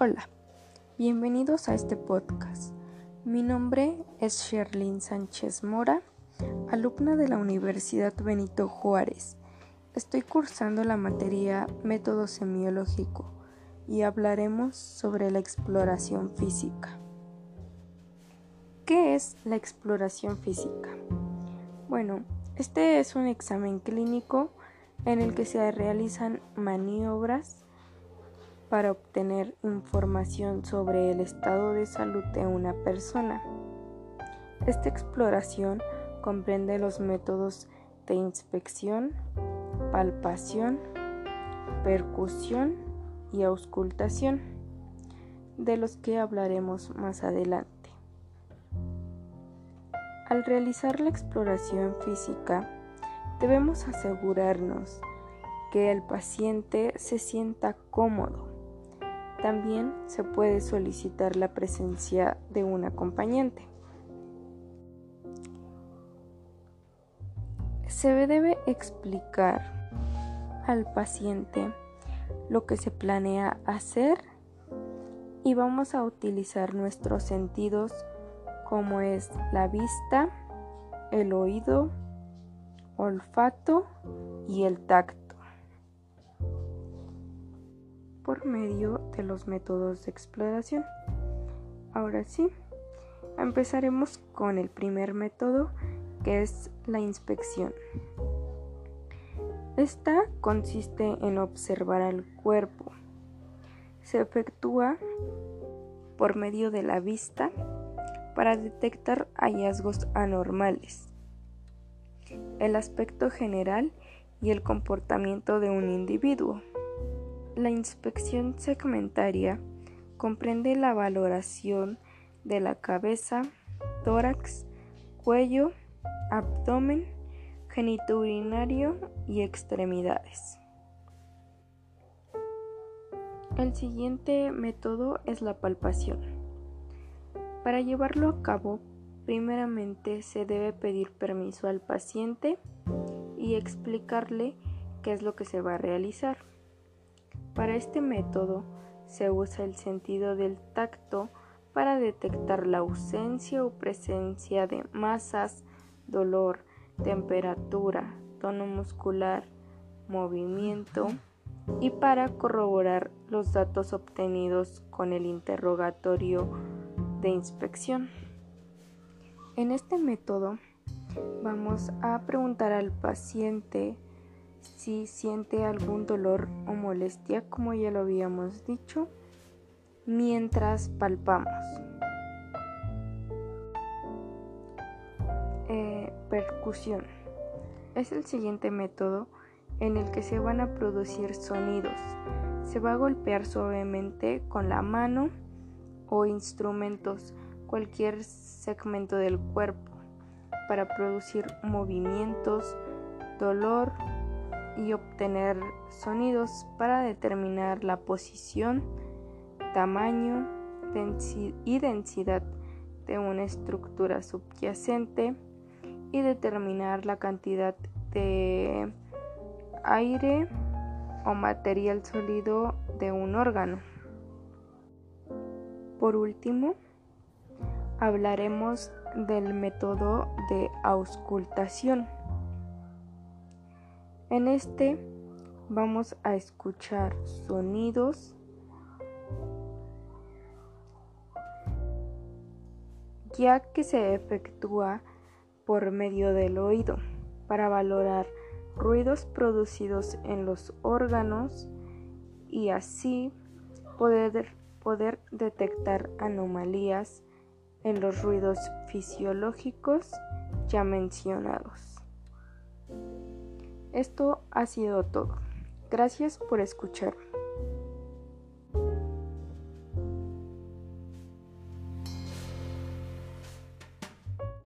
Hola, bienvenidos a este podcast. Mi nombre es Sherlyn Sánchez Mora, alumna de la Universidad Benito Juárez. Estoy cursando la materia Método Semiológico y hablaremos sobre la exploración física. ¿Qué es la exploración física? Bueno, este es un examen clínico en el que se realizan maniobras para obtener información sobre el estado de salud de una persona. Esta exploración comprende los métodos de inspección, palpación, percusión y auscultación, de los que hablaremos más adelante. Al realizar la exploración física, debemos asegurarnos que el paciente se sienta cómodo también se puede solicitar la presencia de un acompañante. Se debe explicar al paciente lo que se planea hacer y vamos a utilizar nuestros sentidos como es la vista, el oído, olfato y el tacto por medio de los métodos de exploración. Ahora sí, empezaremos con el primer método que es la inspección. Esta consiste en observar al cuerpo. Se efectúa por medio de la vista para detectar hallazgos anormales, el aspecto general y el comportamiento de un individuo. La inspección segmentaria comprende la valoración de la cabeza, tórax, cuello, abdomen, genitourinario y extremidades. El siguiente método es la palpación. Para llevarlo a cabo, primeramente se debe pedir permiso al paciente y explicarle qué es lo que se va a realizar. Para este método se usa el sentido del tacto para detectar la ausencia o presencia de masas, dolor, temperatura, tono muscular, movimiento y para corroborar los datos obtenidos con el interrogatorio de inspección. En este método vamos a preguntar al paciente si siente algún dolor o molestia, como ya lo habíamos dicho, mientras palpamos. Eh, percusión. Es el siguiente método en el que se van a producir sonidos. Se va a golpear suavemente con la mano o instrumentos cualquier segmento del cuerpo para producir movimientos, dolor, y obtener sonidos para determinar la posición, tamaño y densidad de una estructura subyacente y determinar la cantidad de aire o material sólido de un órgano. Por último, hablaremos del método de auscultación. En este vamos a escuchar sonidos ya que se efectúa por medio del oído para valorar ruidos producidos en los órganos y así poder, poder detectar anomalías en los ruidos fisiológicos ya mencionados. Esto ha sido todo. Gracias por escuchar.